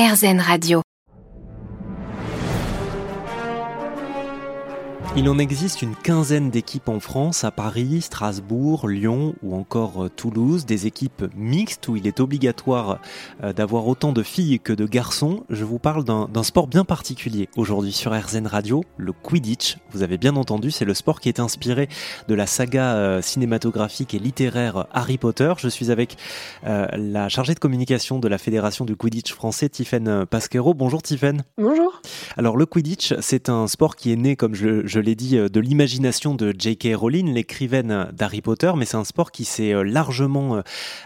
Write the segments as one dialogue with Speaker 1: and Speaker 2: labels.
Speaker 1: RZN Radio.
Speaker 2: Il en existe une quinzaine d'équipes en France, à Paris, Strasbourg, Lyon ou encore euh, Toulouse, des équipes mixtes où il est obligatoire euh, d'avoir autant de filles que de garçons. Je vous parle d'un sport bien particulier aujourd'hui sur RZN Radio, le Quidditch. Vous avez bien entendu, c'est le sport qui est inspiré de la saga euh, cinématographique et littéraire Harry Potter. Je suis avec la chargée de communication de la Fédération du Quidditch français, Tiffaine Pasquero. Bonjour Tiffaine.
Speaker 3: Bonjour.
Speaker 2: Alors le Quidditch, c'est un sport qui est né, comme je, je l'ai dit, euh, de l'imagination de J.K. Rowling, l'écrivaine d'Harry Potter, mais c'est un sport qui s'est euh, largement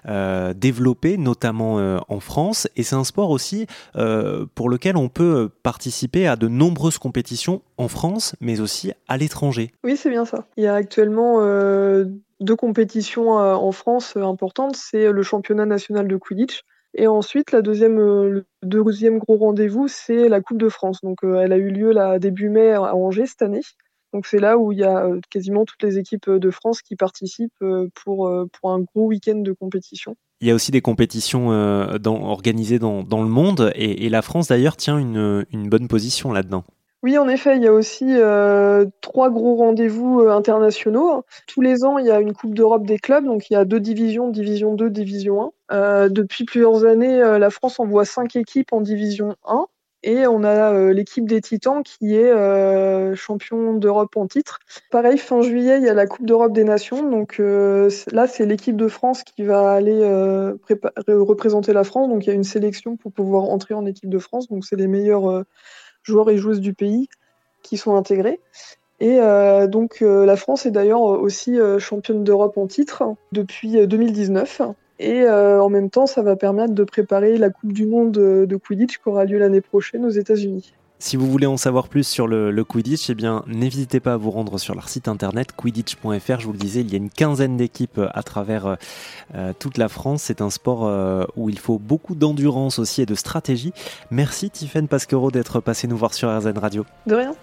Speaker 2: euh, développé, notamment en France, et c'est un sport aussi pour lequel on peut participer à de nombreuses compétitions en France, mais aussi à l'étranger.
Speaker 3: Oui, c'est bien ça. Il y a actuellement deux compétitions en France importantes, c'est le championnat national de Quidditch, et ensuite, la deuxième, le deuxième gros rendez-vous, c'est la Coupe de France. Donc, elle a eu lieu début mai à Angers cette année. Donc c'est là où il y a euh, quasiment toutes les équipes euh, de France qui participent euh, pour, pour un gros week-end de compétition.
Speaker 2: Il y a aussi des compétitions organisées dans, dans, le monde et, la France d'ailleurs tient une, une, bonne position là-dedans.
Speaker 3: Oui, en effet, il y a aussi trois gros rendez-vous internationaux. Tous les ans, il y a une Coupe d'Europe des clubs, donc il y a deux divisions, Division 2, Division 1. depuis plusieurs années, la France envoie cinq équipes en Division 1. Et on a euh, l'équipe des Titans qui est euh, champion d'Europe en titre. Pareil, fin juillet, il y a la Coupe d'Europe des Nations. Donc euh, là, c'est l'équipe de France qui va aller représenter la France. Donc il y a une sélection pour pouvoir entrer en équipe de France. Donc c'est les meilleurs joueurs et joueuses du pays qui sont intégrés. Et donc la France est d'ailleurs aussi championne d'Europe en titre depuis 2019. Et euh, en même temps, ça va permettre de préparer la Coupe du Monde de Quidditch qui aura lieu l'année prochaine aux États-Unis.
Speaker 2: Si vous voulez en savoir plus sur le, Quidditch, eh bien, n'hésitez pas à vous rendre sur leur site internet quidditch.fr. Je vous le disais, il y a une quinzaine d'équipes à travers euh, toute la France. C'est un sport euh, où il faut beaucoup d'endurance aussi et de stratégie. Merci Tiffaine Pasquero d'être passé nous voir sur RZN Radio.
Speaker 3: De rien.